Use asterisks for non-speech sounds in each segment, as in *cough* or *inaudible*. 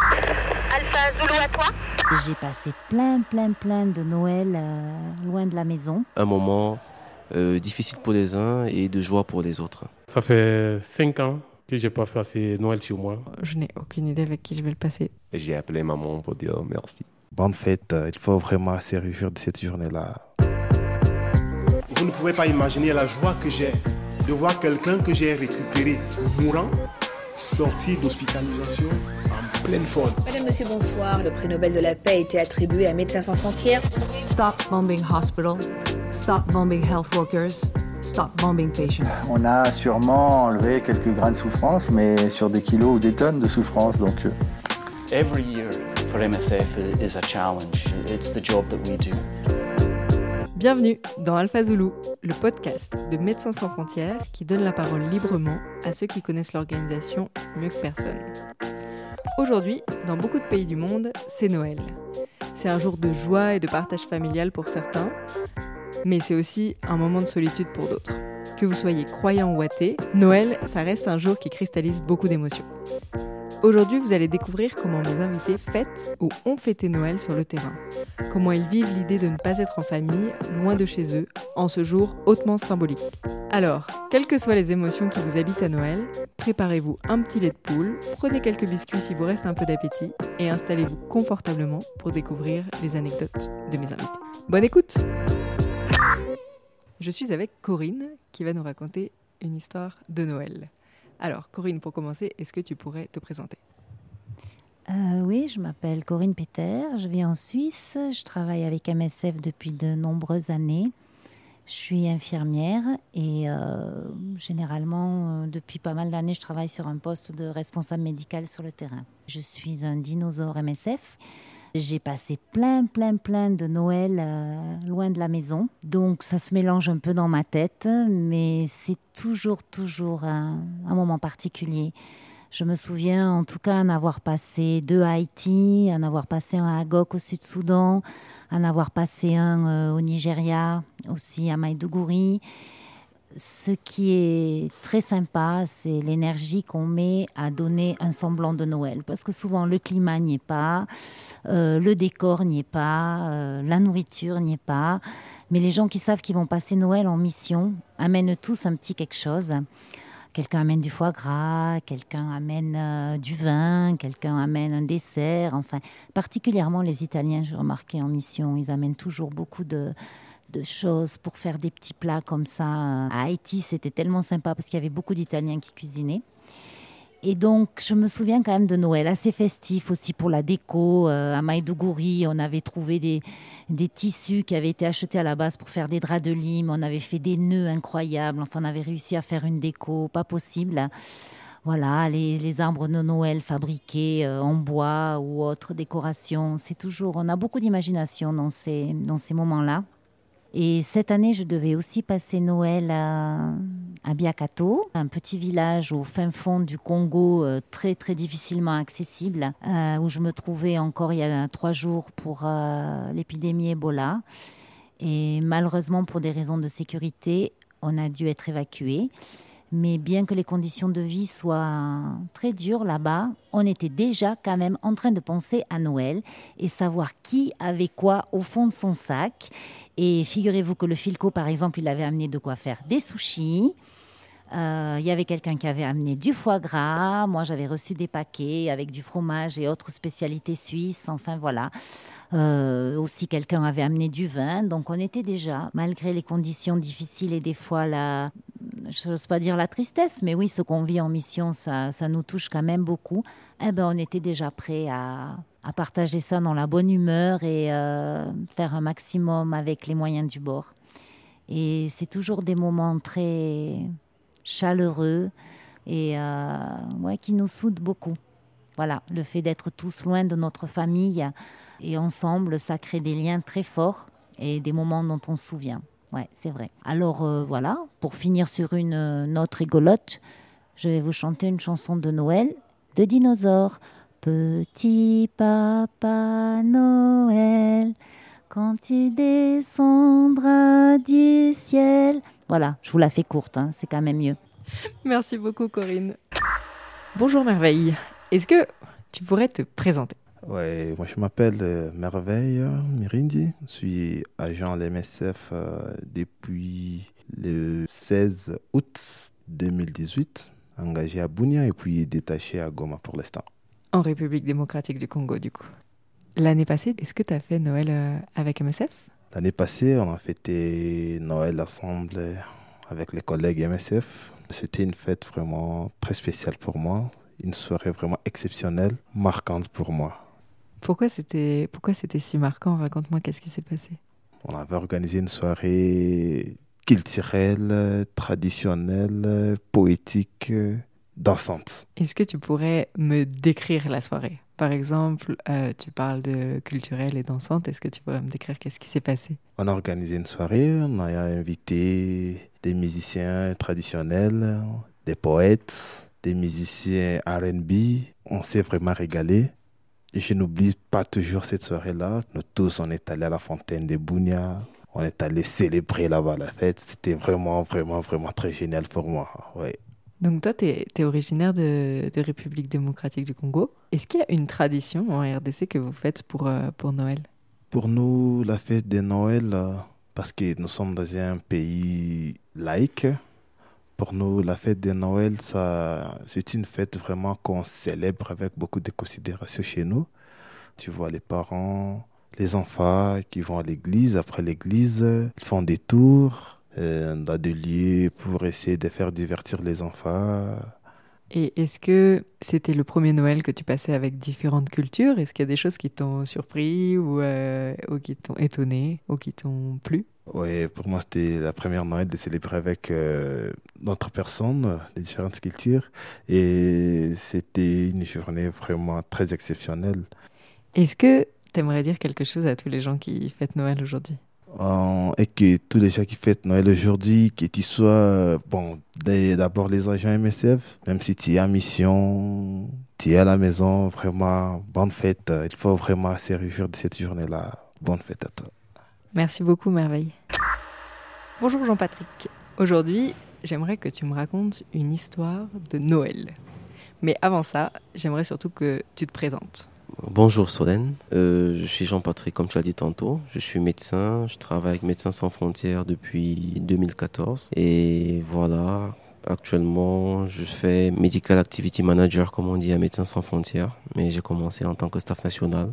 Alpha Zulu à toi J'ai passé plein, plein, plein de Noël euh, loin de la maison. Un moment euh, difficile pour les uns et de joie pour les autres. Ça fait cinq ans que je n'ai pas passé Noël chez moi. Je n'ai aucune idée avec qui je vais le passer. J'ai appelé maman pour dire merci. Bonne fête, euh, il faut vraiment se réjouir de cette journée-là. Vous ne pouvez pas imaginer la joie que j'ai de voir quelqu'un que j'ai récupéré mourant, sorti d'hospitalisation en pleine forme. Madame, Monsieur, bonsoir. Le prix Nobel de la paix a été attribué à Médecins sans frontières. Stop bombing hospital. Stop bombing health workers. Stop bombing patients. On a sûrement enlevé quelques grains de souffrance, mais sur des kilos ou des tonnes de souffrance. Donc. Every year for MSF is a challenge. It's the job that we do. Bienvenue dans Alpha Zulu, le podcast de Médecins sans frontières qui donne la parole librement à ceux qui connaissent l'organisation mieux que personne. Aujourd'hui, dans beaucoup de pays du monde, c'est Noël. C'est un jour de joie et de partage familial pour certains, mais c'est aussi un moment de solitude pour d'autres. Que vous soyez croyant ou athée, Noël, ça reste un jour qui cristallise beaucoup d'émotions. Aujourd'hui, vous allez découvrir comment mes invités fêtent ou ont fêté Noël sur le terrain. Comment ils vivent l'idée de ne pas être en famille, loin de chez eux, en ce jour hautement symbolique. Alors, quelles que soient les émotions qui vous habitent à Noël, préparez-vous un petit lait de poule, prenez quelques biscuits si vous reste un peu d'appétit et installez-vous confortablement pour découvrir les anecdotes de mes invités. Bonne écoute Je suis avec Corinne qui va nous raconter une histoire de Noël. Alors, Corinne, pour commencer, est-ce que tu pourrais te présenter? Euh, Oui, je m'appelle Corinne Peter, je vis en Suisse, je travaille avec MSF depuis de nombreuses années. Je suis infirmière et euh, généralement, euh, depuis pas mal d'années, je travaille sur un poste de responsable médical sur le terrain. Je suis un dinosaure MSF. J'ai passé plein, plein, plein de Noël euh, loin de la maison. Donc ça se mélange un peu dans ma tête, mais c'est toujours, toujours un, moment particulier. Je me souviens en tout cas en avoir passé deux à Haïti, en avoir passé un à Agok au Sud-Soudan, en avoir passé un euh, au Nigeria, aussi à Maïdougouri. Ce qui est très sympa, c'est l'énergie qu'on met à donner un semblant de Noël. Parce que souvent, le climat n'y est pas, euh, le décor n'y est pas, euh, la nourriture n'y est pas. Mais les gens qui savent qu'ils vont passer Noël en mission amènent tous un petit quelque chose. Quelqu'un amène du foie gras, quelqu'un amène euh, du vin, quelqu'un amène un dessert. Enfin, particulièrement les Italiens, j'ai remarqué en mission, ils amènent toujours beaucoup de de choses pour faire des petits plats comme ça. À Haïti, c'était tellement sympa parce qu'il y avait beaucoup d'Italiens qui cuisinaient. Et donc, je me souviens quand même de Noël, assez festif aussi pour la déco. Euh, à Maïdougouri, on avait trouvé des, tissus qui avaient été achetés à la base pour faire des draps de lime. On avait fait des nœuds incroyables. Enfin, on avait réussi à faire une déco pas possible. Voilà, les, arbres de Noël fabriqués euh, en bois ou autres décorations. C'est toujours, on a beaucoup d'imagination dans ces moments-là. Et cette année, je devais aussi passer Noël à, à Biakato, un petit village au fin fond du Congo, euh, très très difficilement accessible, euh, où je me trouvais encore il y a trois jours pour euh, l'épidémie Ebola. Et malheureusement, pour des raisons de sécurité, on a dû être évacué. Mais bien que les conditions de vie soient très dures là-bas, on était déjà quand même en train de penser à Noël et savoir qui avait quoi au fond de son sac. Et figurez-vous que le Filco, par exemple, il avait amené de quoi faire des sushis. Euh, il y avait quelqu'un qui avait amené du foie gras. Moi, j'avais reçu des paquets avec du fromage et autres spécialités suisses. Enfin, voilà. Euh, aussi, quelqu'un avait amené du vin. Donc, on était déjà, malgré les conditions difficiles et des fois la, je n'ose pas dire la tristesse, mais oui, ce qu'on vit en mission, ça, ça nous touche quand même beaucoup. Eh ben, on était déjà prêt à, partager ça dans la bonne humeur et euh, faire un maximum avec les moyens du bord. Et c'est toujours des moments très chaleureux et euh, ouais, qui nous soudent beaucoup. Voilà, le fait d'être tous loin de notre famille et ensemble, ça crée des liens très forts et des moments dont on se souvient. Ouais, c'est vrai. Alors euh, voilà, pour finir sur une note rigolote, je vais vous chanter une chanson de Noël de dinosaures. Petit papa Noël, quand tu descendras du ciel. Voilà, je vous la fais courte, hein, c'est quand même mieux. Merci beaucoup Corinne. Bonjour Merveille. Est-ce que tu pourrais te présenter? Ouais, moi je m'appelle euh, Merveille Mirindi. Je suis agent à l'MSF euh, depuis le 16 août 2018, engagé à Bounia et puis détaché à Goma pour l'instant. En République démocratique du Congo, du coup. L'année passée, est-ce que tu as fait Noël euh, avec MSF L'année passée, on a fêté Noël ensemble avec les collègues MSF. C'était une fête vraiment très spéciale pour moi, une soirée vraiment exceptionnelle, marquante pour moi. Pourquoi c'était pourquoi c'était si marquant? Raconte-moi qu'est-ce qui s'est passé? On avait organisé une soirée culturelle, traditionnelle, poétique, dansante. Est-ce que tu pourrais me décrire la soirée? Par exemple, euh, tu parles de culturelle et dansante. Est-ce que tu pourrais me décrire qu'est-ce qui s'est passé? On a organisé une soirée, on a invité des musiciens traditionnels, des poètes, des musiciens RB. On s'est vraiment régalé. Je n'oublie pas toujours cette soirée-là. Nous tous, on est allés à la fontaine de Bounia. On est allés célébrer là-bas la fête. C'était vraiment, vraiment, vraiment très génial pour moi. Ouais. Donc toi, tu es, originaire de, République démocratique du Congo. Est-ce qu'il y a une tradition en RDC que vous faites pour, euh, Noël? Pour nous, la fête de Noël, euh, parce que nous sommes dans un pays laïque, pour nous, la fête de Noël, c'est une fête vraiment qu'on célèbre avec beaucoup de considération chez nous. Tu vois les parents, les enfants qui vont à l'église. Après l'église, ils font des tours euh, dans des lieux pour essayer de faire divertir les enfants. Et est-ce que c'était le premier Noël que tu passais avec différentes cultures? Est-ce qu'il y a des choses qui t'ont surpris ou, euh, ou qui t'ont étonné ou qui t'ont plu? Oui, pour moi, c'était la première Noël de célébrer avec euh, d'autres personnes, les différentes cultures. Et c'était une journée vraiment très exceptionnelle. Est-ce que tu aimerais dire quelque chose à tous les gens qui fêtent Noël aujourd'hui? Et que tous les gens qui fêtent Noël aujourd'hui, que tu sois, bon, d'abord les agents MSF, même si tu es en mission, tu es à la maison, vraiment, bonne fête. Il faut vraiment se réjouir de cette journée-là. Bonne fête à toi. Merci beaucoup, Merveille. Bonjour Jean-Patrick. Aujourd'hui, j'aimerais que tu me racontes une histoire de Noël. Mais avant ça, j'aimerais surtout que tu te présentes. Bonjour Solène, euh, je suis Jean-Patrick comme tu as dit tantôt, je suis médecin, je travaille avec Médecins sans frontières depuis 2014 et voilà, actuellement je fais Medical Activity Manager comme on dit à Médecins sans frontières, mais j'ai commencé en tant que staff national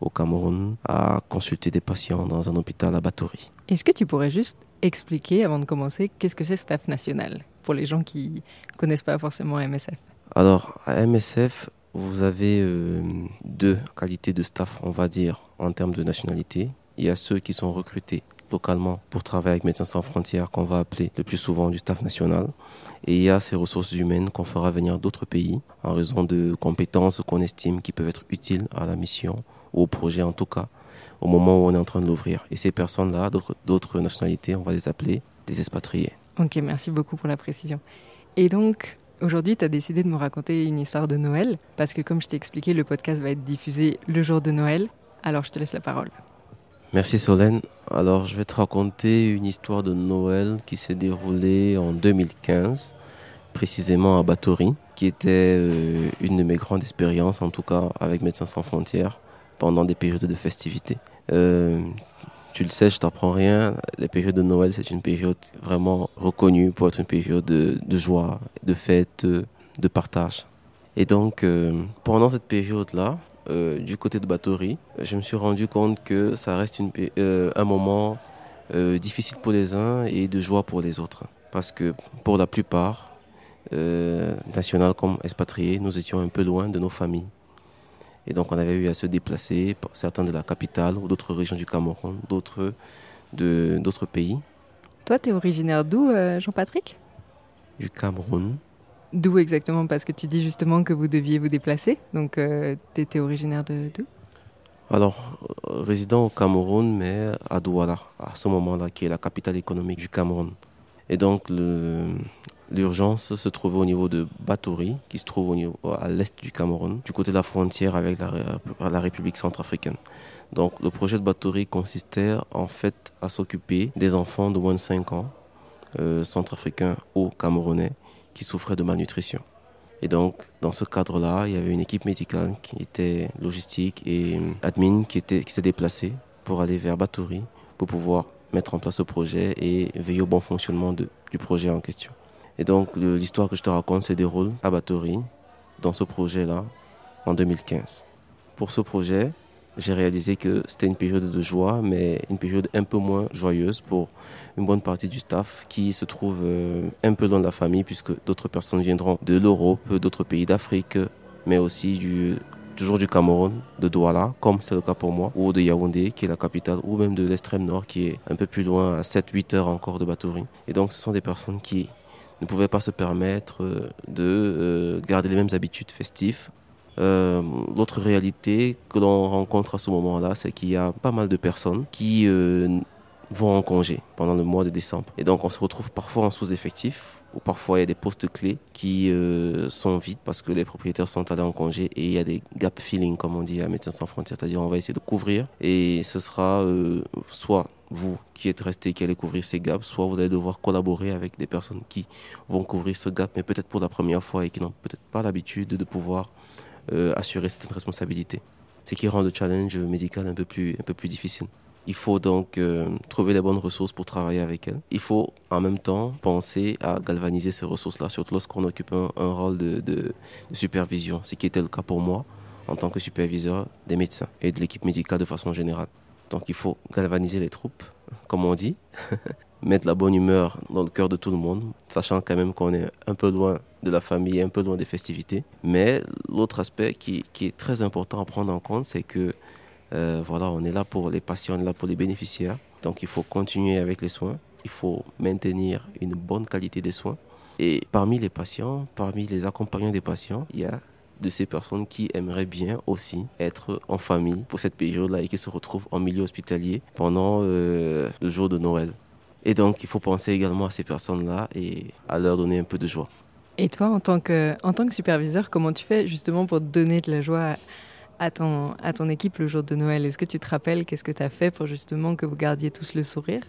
au Cameroun à consulter des patients dans un hôpital à Batory. Est-ce que tu pourrais juste expliquer, avant de commencer, qu'est-ce que c'est staff national? Pour les gens qui ne connaissent pas forcément MSF Alors, à MSF, vous avez euh, deux qualités de staff, on va dire, en termes de nationalité. Il y a ceux qui sont recrutés localement pour travailler avec Médecins sans frontières, qu'on va appeler le plus souvent du staff national. Et il y a ces ressources humaines qu'on fera venir d'autres pays en raison de compétences qu'on estime qui peuvent être utiles à la mission au projet en tout cas, au moment où on est en train de l'ouvrir. Et ces personnes-là, d'autres nationalités, on va les appeler des expatriés. Ok, merci beaucoup pour la précision. Et donc, aujourd'hui, tu as décidé de me raconter une histoire de Noël, parce que comme je t'ai expliqué, le podcast va être diffusé le jour de Noël. Alors, je te laisse la parole. Merci Solène. Alors, je vais te raconter une histoire de Noël qui s'est déroulée en 2015, précisément à Batory, qui était euh, une de mes grandes expériences, en tout cas avec Médecins sans frontières pendant des périodes de festivités. Euh, tu le sais, je t'apprends rien. Les périodes de Noël, c'est une période vraiment reconnue pour être une période de, joie, de fête, de, partage. Et donc, euh, pendant cette période-là, euh, du côté de Batory, je me suis rendu compte que ça reste une, un moment difficile pour les uns et de joie pour les autres. Parce que pour la plupart, nationaux comme expatriés, nous étions un peu loin de nos familles. Et donc on avait eu à se déplacer, certains de la capitale ou d'autres régions du Cameroun, d'autres de d'autres pays. Toi, tu es originaire d'où, euh, Jean-Patrick? Du Cameroun. D'où exactement? Parce que tu dis justement que vous deviez vous déplacer. Donc euh, tu étais originaire de d'où? Alors, euh, résident au Cameroun, mais à Douala, à ce moment-là, qui est la capitale économique du Cameroun. Et donc, le, L'urgence se trouvait au niveau de Batouri, qui se trouve à l'est du Cameroun, du côté de la frontière avec la, la République centrafricaine. Donc le projet de Batouri consistait en fait à s'occuper des enfants de moins de 5 ans, euh, centrafricains ou camerounais, qui souffraient de malnutrition. Et donc, dans ce cadre-là, il y avait une équipe médicale qui était logistique et admin qui, était, qui s'est déplacée pour aller vers Batouri pour pouvoir mettre en place ce projet et veiller au bon fonctionnement du projet en question. Et donc, l'histoire que je te raconte se déroule à Batouri, dans ce projet-là, en 2015. Pour ce projet, j'ai réalisé que c'était une période de joie, mais une période un peu moins joyeuse pour une bonne partie du staff qui se trouve euh, un peu dans la famille, puisque d'autres personnes viendront de l'Europe, d'autres pays d'Afrique, mais aussi toujours du Cameroun, de Douala, comme c'est le cas pour moi, ou de Yaoundé, qui est la capitale, ou même de l'extrême nord, qui est un peu plus loin, à 7-8 heures encore de Batouri. Et donc, ce sont des personnes qui ne pouvaient pas se permettre euh, de euh, garder les mêmes habitudes festives euh, L'autre réalité que l'on rencontre à ce moment-là, c'est qu'il y a pas mal de personnes qui vont en congé pendant le mois de décembre. Et donc on se retrouve parfois en sous-effectif, ou parfois il y a des postes clés qui sont vides parce que les propriétaires sont allés en congé et il y a des gap filling, comme on dit à Médecins sans frontières, c'est-à-dire on va essayer de couvrir et ce sera soit vous qui êtes resté, qui allez couvrir ces gaps, soit vous allez devoir collaborer avec des personnes qui vont couvrir ce gap, mais peut-être pour la première fois et qui n'ont peut-être pas l'habitude de pouvoir euh, assurer cette responsabilité. Ce qui rend le challenge médical un peu plus, un peu plus difficile. Il faut donc euh, trouver les bonnes ressources pour travailler avec elles. Il faut en même temps penser à galvaniser ces ressources-là, surtout lorsqu'on occupe un, rôle de, supervision, ce qui était le cas pour moi en tant que superviseur des médecins et de l'équipe médicale de façon générale. Donc il faut galvaniser les troupes, comme on dit, *laughs* mettre la bonne humeur dans le cœur de tout le monde, sachant quand même qu'on est un peu loin de la famille, un peu loin des festivités. Mais l'autre aspect qui, est très important à prendre en compte, c'est que euh, voilà, on est là pour les patients, on est là pour les bénéficiaires. Donc il faut continuer avec les soins, il faut maintenir une bonne qualité des soins. Et parmi les patients, parmi les accompagnants des patients, il y a de ces personnes qui aimeraient bien aussi être en famille pour cette période-là et qui se retrouvent en milieu hospitalier pendant euh, le jour de Noël. Et donc, il faut penser également à ces personnes-là et à leur donner un peu de joie. Et toi, en tant que, en tant que superviseur, comment tu fais justement pour donner de la joie à ton, à ton équipe le jour de Noël? Est-ce que tu te rappelles qu'est-ce que tu as fait pour justement que vous gardiez tous le sourire?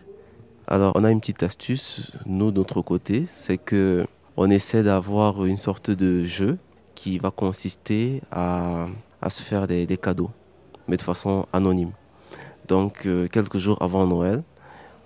Alors, on a une petite astuce, nous, de notre côté, c'est que on essaie d'avoir une sorte de jeu qui va consister à, à se faire des, des, cadeaux, mais de façon anonyme. Donc, euh, quelques jours avant Noël,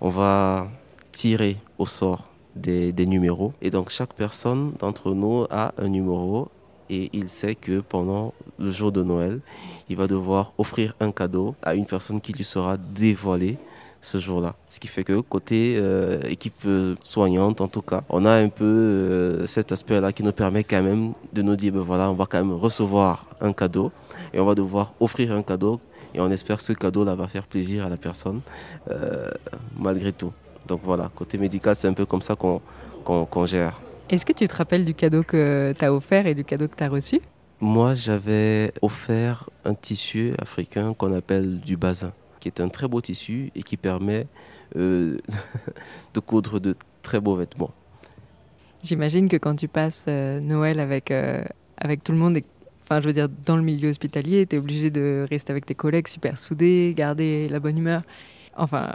on va tirer au sort des, des numéros. Et donc chaque personne d'entre nous a un numéro et il sait que pendant le jour de Noël, il va devoir offrir un cadeau à une personne qui lui sera dévoilée ce jour-là. Ce qui fait que côté euh, équipe euh, soignante, en tout cas, on a un peu euh, cet aspect-là qui nous permet quand même de nous dire, ben voilà, on va quand même recevoir un cadeau et on va devoir offrir un cadeau et on espère que ce cadeau-là va faire plaisir à la personne euh, malgré tout. Donc voilà, côté médical, c'est un peu comme ça qu'on qu gère. Est-ce que tu te rappelles du cadeau que tu as offert et du cadeau que tu as reçu? Moi, j'avais offert un tissu africain qu'on appelle du bazin, qui est un très beau tissu et qui permet euh, *laughs* de coudre de très beaux vêtements. J'imagine que quand tu passes euh, Noël avec, euh, avec tout le monde Enfin, je veux dire, dans le milieu hospitalier, tu es obligé de rester avec tes collègues super soudés, garder la bonne humeur. Enfin,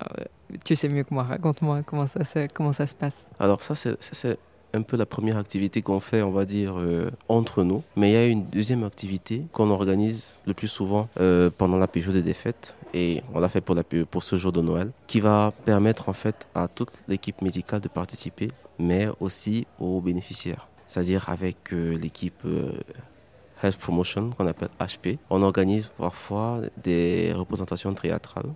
tu sais mieux que moi, raconte-moi comment ça, se, comment ça se passe. Alors ça, c'est un peu la première activité qu'on fait, on va dire, euh, entre nous. Mais il y a une deuxième activité qu'on organise le plus souvent euh, pendant la période des fêtes. Et on l'a fait pour, ce jour de Noël, qui va permettre en fait à toute l'équipe médicale de participer, mais aussi aux bénéficiaires. C'est-à-dire avec euh, l'équipe Health Promotion, qu'on appelle HP. On organise parfois des représentations théâtrales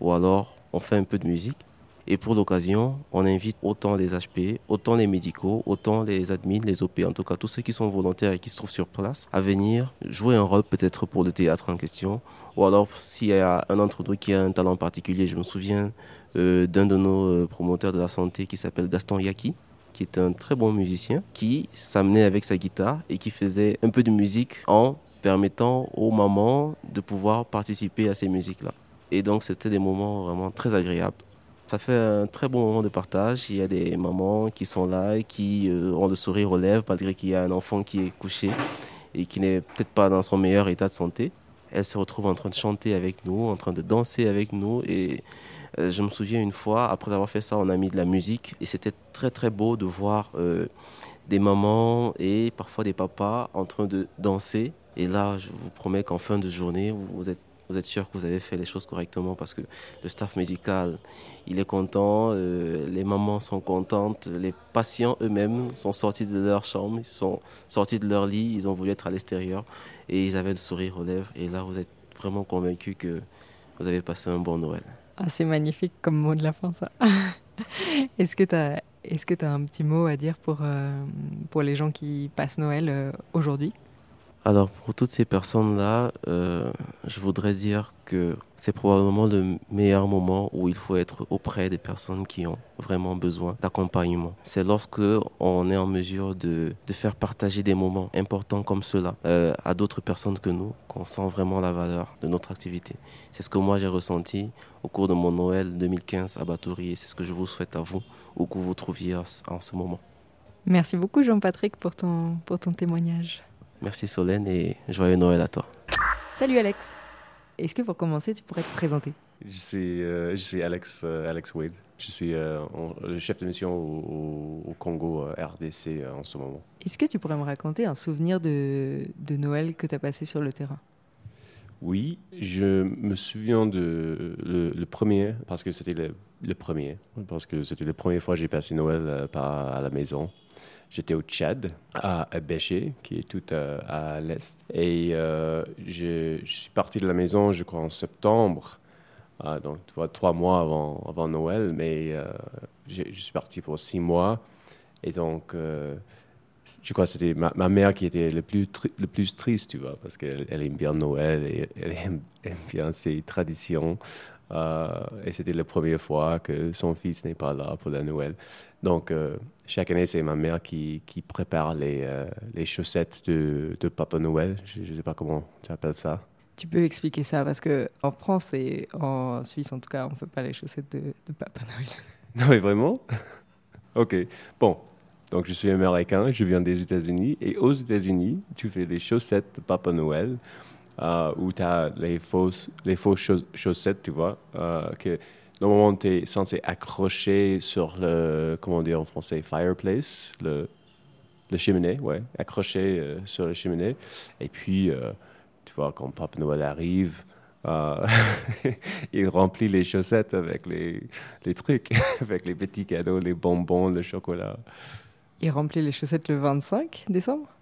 ou alors on fait un peu de musique. Et pour l'occasion, on invite autant les HP, autant les médicaux, autant les admins, les OP, en tout cas tous ceux qui sont volontaires et qui se trouvent sur place, à venir jouer un rôle peut-être pour le théâtre en question. Ou alors s'il y a un d'entre nous qui a un talent particulier, je me souviens euh, d'un de nos euh, promoteurs de la santé qui s'appelle Gaston Yaki, qui est un très bon musicien, qui s'amenait avec sa guitare et qui faisait un peu de musique en permettant aux mamans de pouvoir participer à ces musiques-là. Et donc c'était des moments vraiment très agréables. Ça fait un très bon moment de partage. Il y a des mamans qui sont là, qui euh, ont le sourire aux lèvres malgré qu'il y a un enfant qui est couché et qui n'est peut-être pas dans son meilleur état de santé. elle se retrouve en train de chanter avec nous, en train de danser avec nous. Et euh, je me souviens une fois, après avoir fait ça, on a mis de la musique. Et c'était très très beau de voir euh, des mamans et parfois des papas en train de danser. Et là, je vous promets qu'en fin de journée, vous êtes vous êtes sûr que vous avez fait les choses correctement parce que le staff médical, il est content, euh, les mamans sont contentes, les patients eux-mêmes sont sortis de leur chambre, ils sont sortis de leur lit, ils ont voulu être à l'extérieur et ils avaient le sourire aux lèvres. Et là, vous êtes vraiment convaincu que vous avez passé un bon Noël. Ah, c'est magnifique comme mot de la fin, ça. *laughs* Est-ce que tu as, est as un petit mot à dire pour, euh, pour les gens qui passent Noël euh, aujourd'hui? Alors pour toutes ces personnes-là, euh, je voudrais dire que c'est probablement le meilleur moment où il faut être auprès des personnes qui ont vraiment besoin d'accompagnement. C'est lorsque on est en mesure de, faire partager des moments importants comme cela euh, à d'autres personnes que nous, qu'on sent vraiment la valeur de notre activité. C'est ce que moi j'ai ressenti au cours de mon Noël 2015 à Batouri et c'est ce que je vous souhaite à vous, où que vous vous trouviez en ce moment. Merci beaucoup Jean-Patrick pour ton, pour ton témoignage. Merci Solène et joyeux Noël à toi. Salut Alex. Est-ce que pour commencer, tu pourrais te présenter? Je suis, euh, je suis Alex, euh, Alex Wade. Je suis euh, le chef de mission au, au Congo RDC en ce moment. Est-ce que tu pourrais me raconter un souvenir de, de Noël que tu as passé sur le terrain? Oui, je me souviens de le, premier, parce que c'était le, le, premier, parce que c'était la première fois que j'ai passé Noël à la maison. J'étais au Tchad, à Béché, qui est tout à, l'est. Et euh, je, suis parti de la maison, je crois, en septembre. Ah, donc, trois mois avant, Noël. Mais euh, je, suis parti pour six mois. Et donc, euh, je crois que c'était ma, mère qui était le plus, le plus triste, tu vois, parce qu'elle aime bien Noël et elle aime, aime bien ses traditions. Et c'était la première fois que son fils n'est pas là pour la Noël. Donc, chaque année, c'est ma mère qui, qui prépare les, euh, les chaussettes de, de, Papa Noël. Je ne sais pas comment tu appelles ça. Tu peux expliquer ça parce que en France et en Suisse, en tout cas, on ne fait pas les chaussettes de, de Papa Noël. *laughs* Non, mais vraiment? *laughs* Ok. Bon, donc je suis américain, je viens des États-Unis. Et aux États-Unis, tu fais les chaussettes de Papa Noël euh, où tu as les fausses, les fausses chaussettes, tu vois, euh, que Normalement, tu es censé accrocher sur le, comment dire en français, fireplace, le, le cheminée, ouais, accroché euh, sur le cheminée. Et puis, tu vois, quand Papa Noël arrive, *laughs* il remplit les chaussettes avec les, les trucs, *laughs* avec les petits cadeaux, les bonbons, le chocolat. Il remplit les chaussettes le 25 décembre?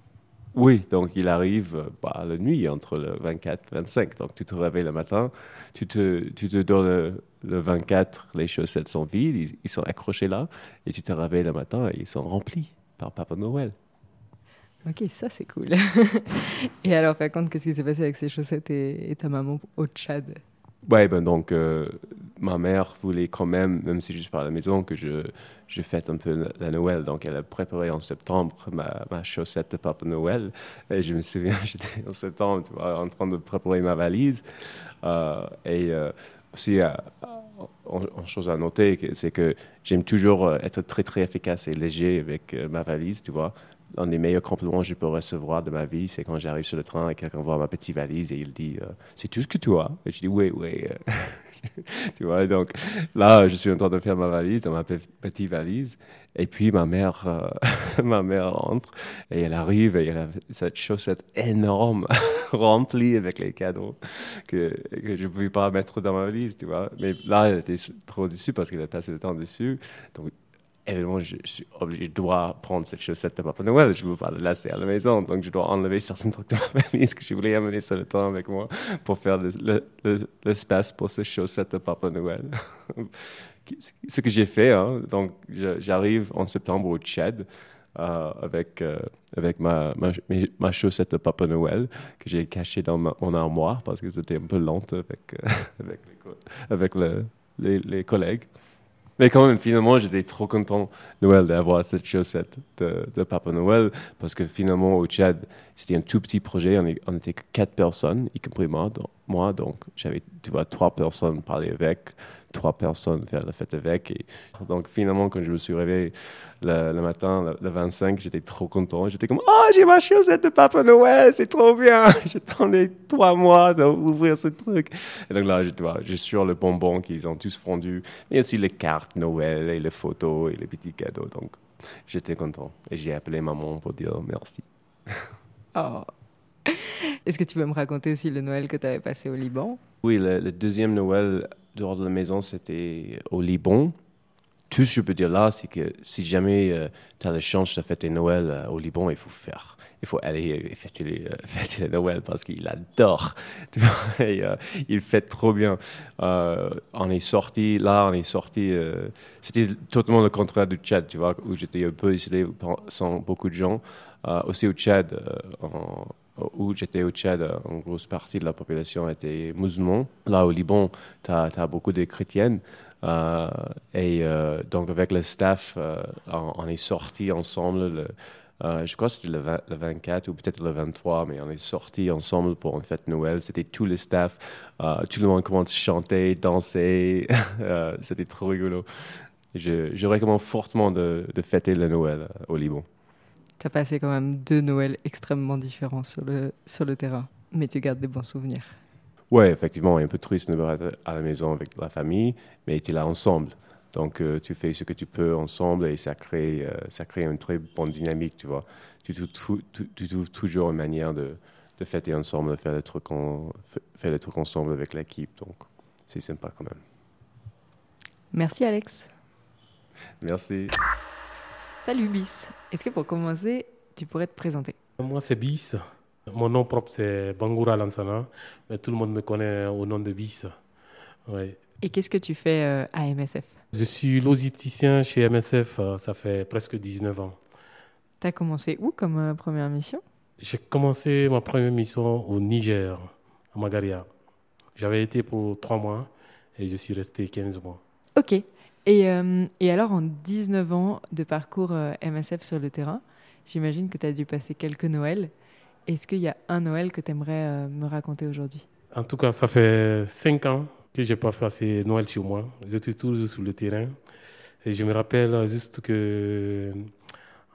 Oui, donc il arrive bah, la nuit entre le 24 et le 25. Donc tu te réveilles le matin, tu te, tu te donnes le, 24, les chaussettes sont vides, ils, sont accrochés là, et tu te réveilles le matin et ils sont remplis par Papa Noël. Ok, ça c'est cool. *laughs* et alors, par contre, qu'est-ce qui s'est passé avec ces chaussettes et, ta maman au Tchad? Ouais, ben donc euh, ma mère voulait quand même, même si je suis pas à la maison, que je, je fête un peu la Noël. Donc elle a préparé en septembre ma, ma chaussette de Papa Noël. Et je me souviens, *laughs* j'étais en septembre, tu vois, en train de préparer ma valise. Euh, et euh, aussi, une chose à noter, c'est que j'aime toujours être très très efficace et léger avec ma valise, tu vois un des meilleurs compliments que je peux recevoir de ma vie, c'est quand j'arrive sur le train et quelqu'un voit ma petite valise et il dit euh, C'est tout ce que tu as Et je dis Oui, oui. *laughs* Tu vois, donc là, je suis en train de faire ma valise, dans ma petite valise. Et puis ma mère, euh, *laughs* ma mère entre et elle arrive et elle a cette chaussette énorme *laughs* remplie avec les cadeaux que, que je ne pouvais pas mettre dans ma valise, tu vois. Mais là, elle était trop déçue parce qu'elle a passé le temps dessus. Donc évidemment, je, suis obligé, je dois prendre cette chaussette de Papa Noël. Je ne veux pas la laisser à la maison. Donc, je dois enlever certains trucs de ma *laughs* valise que je voulais amener sur le temps avec moi pour faire l'espace pour cette chaussette de Papa Noël. *laughs* Ce que j'ai fait, hein, donc, j'arrive en septembre au Tchad. Euh, avec, euh, avec ma, ma, chaussette de Papa Noël que j'ai cachée dans mon armoire parce que c'était un peu lente avec, *laughs* avec, les, avec le, les, les collègues. Mais quand même, finalement, j'étais trop content, Noël, d'avoir cette chaussette de, de, Papa Noël, parce que finalement, au Tchad, c'était un tout petit projet, on, était quatre personnes, y compris moi, moi. Donc, j'avais, tu vois, trois personnes parler avec, trois personnes faire la fête avec. Et donc, finalement, quand je me suis réveillé le, matin, le, le 25, j'étais trop content. J'étais comme, oh, j'ai ma chaussette de Papa Noël, c'est trop bien. *laughs* J'attendais trois mois d'ouvrir ce truc. Et donc là, je, vois, j'ai sur le bonbon qu'ils ont tous fondu, mais aussi les cartes Noël et les photos et les petits cadeaux. Donc, j'étais content. Et j'ai appelé maman pour dire merci. Oh. *laughs* Est-ce que tu peux me raconter aussi le Noël que tu avais passé au Liban? Oui, le, le deuxième Noël dehors de la maison, c'était au Liban. Tout ce que je peux dire là, c'est que si jamais tu as la chance de fêter Noël euh, au Liban, il faut faire. Il faut aller euh, fêter, les, euh, *laughs* fêter le Noël parce qu'il adore. *laughs* Euh, il fête trop bien. Euh, on est sorti, là, on est sorti. euh, C'était totalement le contraire du Tchad, tu vois, où j'étais un peu isolé sans beaucoup de gens. Euh, aussi au Tchad, euh, en- où j'étais au Tchad, en grosse partie de la population était musulmane. Là, au Liban, tu as, beaucoup de chrétiennes. Euh, et euh, donc, avec le staff, euh, on, est sortis ensemble. Le, je crois que c'était le, 20 le 24 ou peut-être le 23, mais on est sortis ensemble pour une fête Noël. C'était tout le staff. Tout le monde commence à chanter, danser. *laughs* C'était trop rigolo. Je, recommande fortement de, fêter le Noël au Liban. Tu as passé quand même deux Noëls extrêmement différents sur le, sur le terrain, mais tu gardes des bons souvenirs. Ouais, effectivement, un peu triste de ne pas être à la maison avec la famille, mais tu es là ensemble. Donc, euh, tu fais ce que tu peux ensemble et ça crée, euh, ça crée une très bonne dynamique, tu vois. Tu trouves, tu- tu toujours une manière de, de fêter ensemble, de faire des trucs, en- faire des trucs ensemble avec l'équipe. Donc, c'est sympa quand même. Merci Alex. Merci. Salut Bis. Est-ce que pour commencer, tu pourrais te présenter? Moi, c'est Bis. Mon nom propre, c'est Bangoura Lansana, mais tout le monde me connaît au nom de Bis. Ouais. Et qu'est-ce que tu fais euh, à MSF Je suis logisticien chez MSF, euh, ça fait presque 19 ans. Tu as commencé où comme euh, première mission? J'ai commencé ma première mission au Niger, à Magaria. J'avais été pour trois mois et je suis resté 15 mois. Ok. Et, euh, et alors, en 19 ans de parcours euh, MSF sur le terrain, j'imagine que tu as dû passer quelques Noëls. Est-ce qu'il y a un Noël que tu aimerais me raconter aujourd'hui? En tout cas, ça fait cinq ans que je n'ai pas assez Noël chez moi. Je suis toujours sur le terrain. Et je me rappelle juste que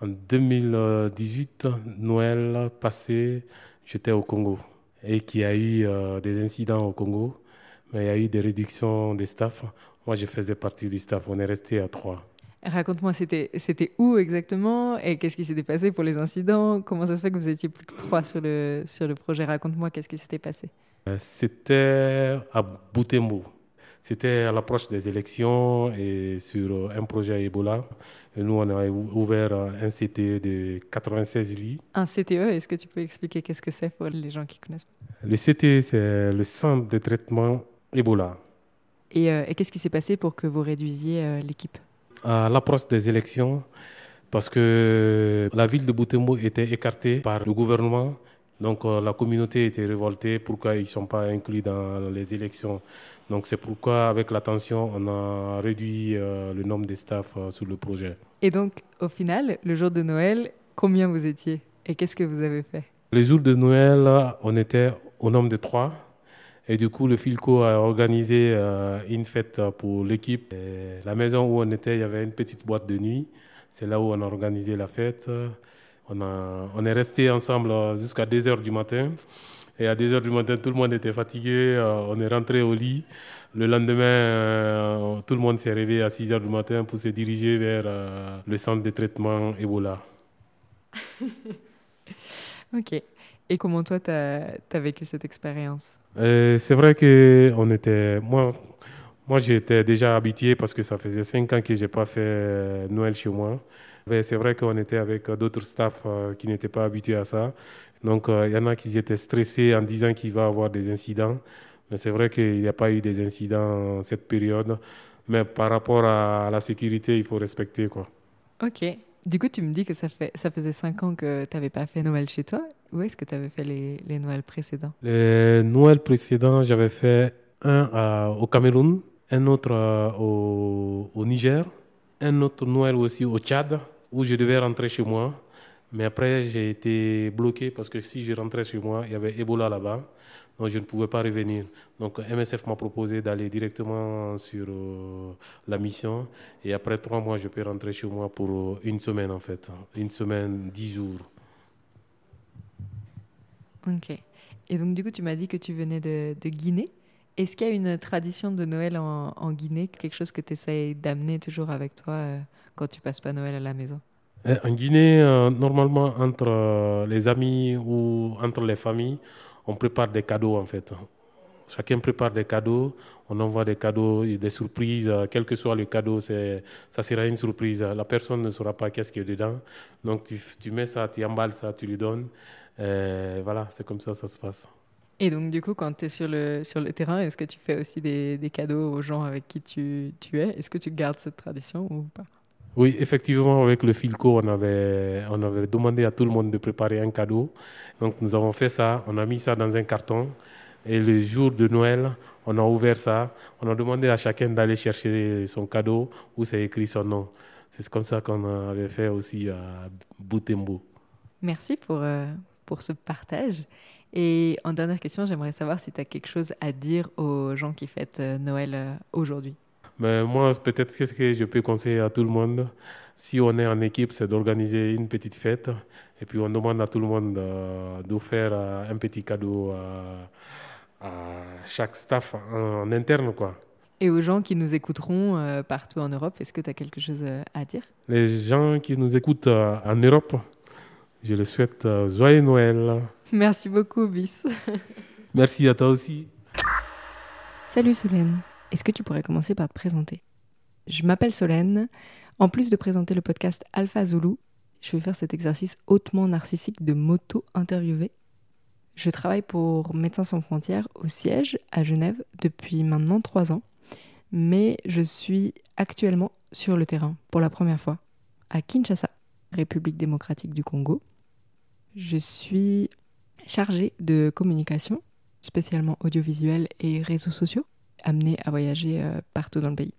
en 2018, Noël passé, j'étais au Congo et qu'il y a eu euh, des incidents au Congo, mais il y a eu des réductions des staffs. Moi, je faisais partie du staff. On est resté à trois. Raconte-moi, c'était, c'était où exactement et qu'est-ce qui s'était passé pour les incidents? Comment ça se fait que vous étiez plus que trois sur le, sur le projet? Raconte-moi, qu'est-ce qui s'était passé Euh, C'était à Boutembo. C'était à l'approche des élections et sur euh, un projet Ebola. Et nous, on a ou- ouvert euh, un CTE de 96 lits. Un CTE, est-ce que tu peux expliquer qu'est-ce que c'est pour les gens qui connaissent pas? Le CTE, c'est le centre de traitement Ebola. Et, euh, et qu'est-ce qui s'est passé pour que vous réduisiez euh, l'équipe? À l'approche des élections, parce que la ville de Boutembo était écartée par le gouvernement. Donc euh, la communauté était révoltée. Pourquoi ils ne sont pas inclus dans les élections? Donc c'est pourquoi, avec la tension, on a réduit le nombre de staff euh, sur le projet. Et donc, au final, le jour de Noël, combien vous étiez? Et qu'est-ce que vous avez fait? Le jour de Noël, on était au nombre de trois. Et du coup, le Filco a organisé euh, une fête pour l'équipe. La maison où on était, il y avait une petite boîte de nuit. C'est là où on a organisé la fête. On, a, on est resté ensemble euh, jusqu'à 2 heures du matin. Et à 2 heures du matin, tout le monde était fatigué. Euh, on est rentré au lit. Le lendemain, euh, tout le monde s'est réveillé à 6 heures du matin pour se diriger vers euh, le centre de traitement Ebola. *laughs* Ok. Et comment toi, tu as, vécu cette expérience? Euh, c'est vrai que on était, moi, moi j'étais déjà habitué parce que ça faisait cinq ans que j'ai pas fait Noël chez moi. Mais c'est vrai qu'on était avec d'autres staffs euh, qui n'étaient pas habitués à ça. Donc euh, il y en a qui étaient stressés en disant qu'il va y avoir des incidents. Mais c'est vrai qu'il n'y a pas eu des incidents en cette période. Mais par rapport à la sécurité, il faut respecter quoi. Ok. Du coup, tu me dis que ça, fait, ça faisait cinq ans que tu n'avais pas fait Noël chez toi. Où est-ce que tu avais fait les, les Noëls précédents? Les Noëls précédents, j'avais fait un à- au Cameroun, un autre euh, au, au Niger, un autre Noël aussi au Tchad, où je devais rentrer chez moi. Mais après, j'ai été bloqué parce que si je rentrais chez moi, il y avait Ebola là-bas. Donc je ne pouvais pas revenir. Donc MSF m'a proposé d'aller directement sur euh, la mission. Et après trois mois, je peux rentrer chez moi pour euh, une semaine en fait. Une semaine, dix jours. Ok. Et donc du coup, tu m'as dit que tu venais de, de Guinée. Est-ce qu'il y a une tradition de Noël en, en Guinée, quelque chose que tu essayes d'amener toujours avec toi euh, quand tu passes pas Noël à la maison? Eh, En Guinée, euh, normalement, entre euh, les amis ou entre les familles, on prépare des cadeaux en fait. Chacun prépare des cadeaux, on envoie des cadeaux, des surprises, euh, quel que soit le cadeau, ça sera une surprise. La personne ne saura pas qu'est-ce qu'il y a dedans. Donc tu, mets ça, tu emballes ça, tu lui donnes. Et voilà, c'est comme ça ça se passe. Et donc du coup, quand tu es sur le, sur le terrain, est-ce que tu fais aussi des, des cadeaux aux gens avec qui tu, tu es? Est-ce que tu gardes cette tradition ou pas? Oui, effectivement, avec le Filco, on avait, on avait demandé à tout le monde de préparer un cadeau. Donc nous avons fait ça, on a mis ça dans un carton. Et le jour de Noël, on a ouvert ça. On a demandé à chacun d'aller chercher son cadeau où c'est écrit son nom. C'est comme ça qu'on avait fait aussi à Boutembo. Merci pour, euh, pour ce partage. Et en dernière question, j'aimerais savoir si tu as quelque chose à dire aux gens qui fêtent euh, Noël euh, aujourd'hui. Mais moi, peut-être qu'est-ce que je peux conseiller à tout le monde, si on est en équipe, c'est d'organiser une petite fête. Et puis on demande à tout le monde euh, de faire euh, un petit cadeau à chaque staff en, en interne. Quoi. Et aux gens qui nous écouteront euh, partout en Europe, est-ce que tu as quelque chose euh, à dire? Les gens qui nous écoutent euh, en Europe, je les souhaite euh, joyeux Noël. Merci beaucoup, Bis. Merci à toi aussi. Salut Solène, est-ce que tu pourrais commencer par te présenter? Je m'appelle Solène. En plus de présenter le podcast Alpha Zulu, je vais faire cet exercice hautement narcissique de m'auto-interviewer. Je travaille pour Médecins sans frontières au siège à Genève depuis maintenant trois ans, mais je suis actuellement sur le terrain pour la première fois à Kinshasa, République démocratique du Congo. Je suis chargée de communication spécialement audiovisuel et réseaux sociaux, amenés à voyager euh, partout dans le pays.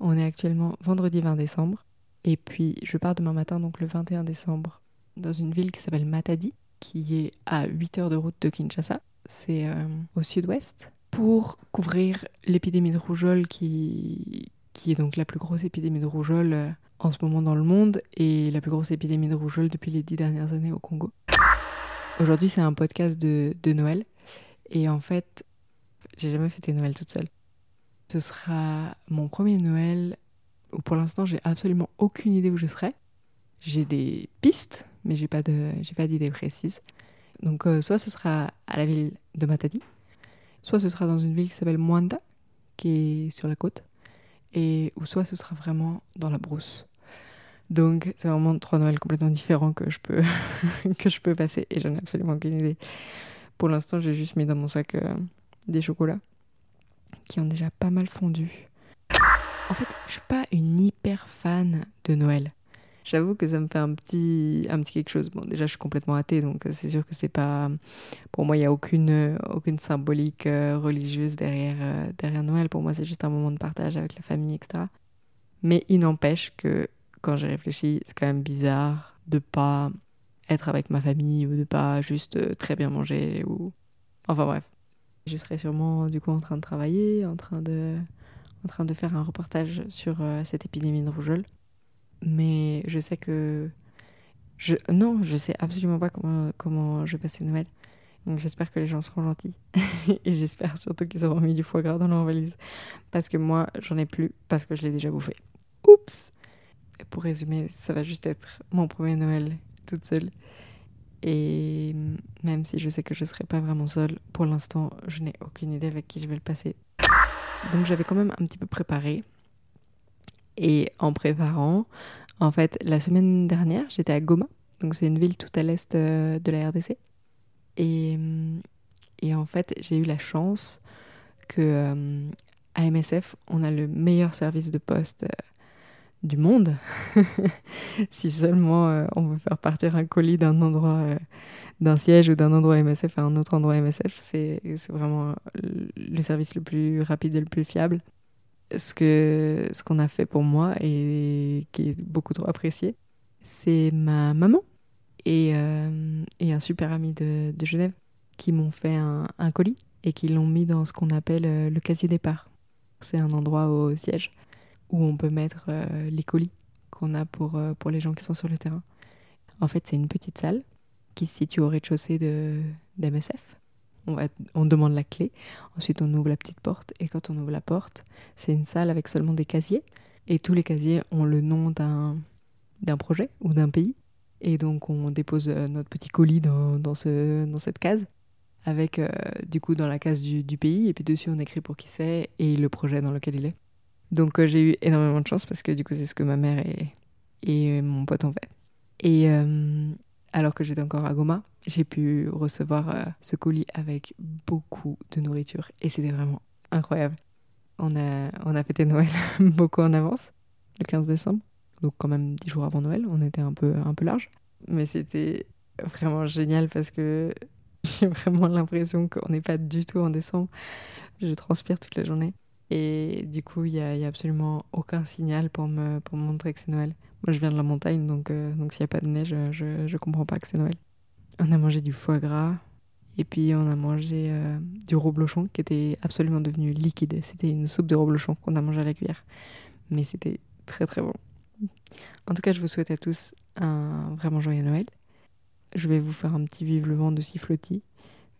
On est actuellement vendredi 20 décembre, et puis je pars demain matin, donc le 21 décembre, dans une ville qui s'appelle Matadi, qui est à 8 heures de route de Kinshasa, c'est euh, au sud-ouest, pour couvrir l'épidémie de rougeole qui, qui est donc la plus grosse épidémie de rougeole euh, en ce moment dans le monde et la plus grosse épidémie de rougeole depuis les dix dernières années au Congo. Aujourd'hui, c'est un podcast de, de Noël. Et en fait, j'ai jamais fêté Noël toute seule. Ce sera mon premier Noël où pour l'instant, j'ai absolument aucune idée où je serai. J'ai des pistes, mais j'ai pas de, j'ai pas d'idée précise. Donc, euh, soit ce sera à la ville de Matadi, soit ce sera dans une ville qui s'appelle Mwanda, qui est sur la côte, et ou soit ce sera vraiment dans la brousse. Donc, c'est vraiment trois Noëls complètement différents que je peux, *laughs* que je peux passer, et j'en ai absolument aucune idée. Pour l'instant, j'ai juste mis dans mon sac euh, des chocolats qui ont déjà pas mal fondu. En fait, je suis pas une hyper fan de Noël. J'avoue que ça me fait un petit, un petit quelque chose. Bon, déjà, je suis complètement athée, donc euh, c'est sûr que c'est pas. Pour moi, il n'y a aucune, euh, aucune symbolique euh, religieuse derrière, derrière Noël. Pour moi, c'est juste un moment de partage avec la famille, etc. Mais il n'empêche que quand j'ai réfléchi, c'est quand même bizarre de pas être avec ma famille ou de pas juste très bien manger ou. Enfin bref. Je serai sûrement du coup en train de travailler, en train de, en train de faire un reportage sur euh, cette épidémie de rougeole. Mais je sais que. Je... Non, je sais absolument pas comment, comment je vais passer Noël. Donc j'espère que les gens seront gentils. *laughs* Et j'espère surtout qu'ils auront mis du foie gras dans leur valise. Parce que moi, j'en ai plus, parce que je l'ai déjà bouffé. Oups Pour résumer, ça va juste être mon premier Noël toute seule. Et même si je sais que je serai pas vraiment seule, pour l'instant, je n'ai aucune idée avec qui je vais le passer. Donc j'avais quand même un petit peu préparé. Et en préparant, en fait, la semaine dernière, j'étais à Goma. Donc c'est une ville tout à l'est euh, de la RDC. Et, et en fait, j'ai eu la chance que euh, à MSF, on a le meilleur service de poste euh, du monde. *laughs* si seulement euh, on veut faire partir un colis d'un endroit, euh, d'un siège ou d'un endroit MSF à un autre endroit MSF, c'est vraiment le- le service le plus rapide et le plus fiable. Ce que ce qu'on a fait pour moi et qui est beaucoup trop apprécié, c'est ma maman et, euh, et un super ami de, de Genève qui m'ont fait un, un colis et qui l'ont mis dans ce qu'on appelle euh, le casier départ. C'est un endroit au siège où on peut mettre euh, les colis qu'on a pour, euh, pour les gens qui sont sur le terrain. En fait, c'est une petite salle qui se situe au rez-de-chaussée de, d'MSF. On, va, on demande la clé, ensuite on ouvre la petite porte, et quand on ouvre la porte, c'est une salle avec seulement des casiers, et tous les casiers ont le nom d'un, d'un projet ou d'un pays. Et donc on dépose euh, notre petit colis dans, dans, ce, dans cette case, avec du coup dans la case du, du, pays, et puis dessus on écrit pour qui c'est et le projet dans lequel il est. Donc euh, j'ai eu énormément de chance parce que du coup c'est ce que ma mère et, mon pote ont fait. Et euh, alors que j'étais encore à Goma, j'ai pu recevoir euh, ce colis avec beaucoup de nourriture et c'était vraiment incroyable. On a, on a fêté Noël *laughs* beaucoup en avance, le 15 décembre, donc quand même dix jours avant Noël, on était un peu, un peu large. Mais c'était vraiment génial parce que *laughs* j'ai vraiment l'impression qu'on n'est pas du tout en décembre. Je transpire toute la journée. Et du coup, il n'y a, a, absolument aucun signal pour me, pour montrer que c'est Noël. Moi, je viens de la montagne, donc, euh, donc s'il n'y a pas de neige, je ne comprends pas que c'est Noël. On a mangé du foie gras, et puis on a mangé euh, du reblochon qui était absolument devenu liquide. C'était une soupe de reblochon qu'on a mangé à la cuillère. Mais c'était très très bon. En tout cas, je vous souhaite à tous un vraiment joyeux Noël. Je vais vous faire un petit vive le vent de sifflotis,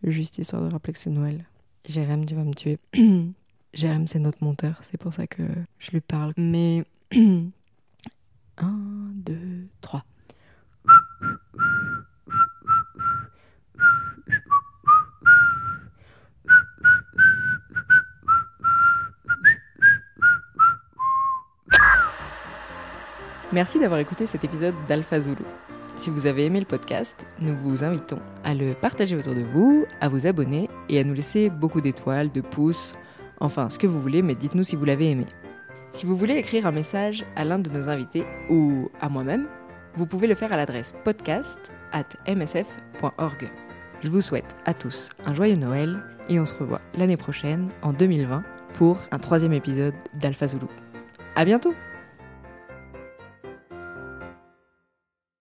juste histoire de rappeler que c'est Noël. Jérém, tu vas me tuer. *clears throat* Jérém, c'est notre monteur, c'est pour ça que je lui parle. Mais 1, 2, 3. Merci d'avoir écouté cet épisode d'Alpha Zulu. Si vous avez aimé le podcast, nous vous invitons à le partager autour de vous, à vous abonner et à nous laisser beaucoup d'étoiles, de pouces, enfin ce que vous voulez, mais dites-nous si vous l'avez aimé. Si vous voulez écrire un message à l'un de nos invités ou à moi-même, vous pouvez le faire à l'adresse podcast at. Je vous souhaite à tous un joyeux Noël et on se revoit l'année prochaine, en 2020, pour un troisième épisode d'Alpha Zulu. À bientôt!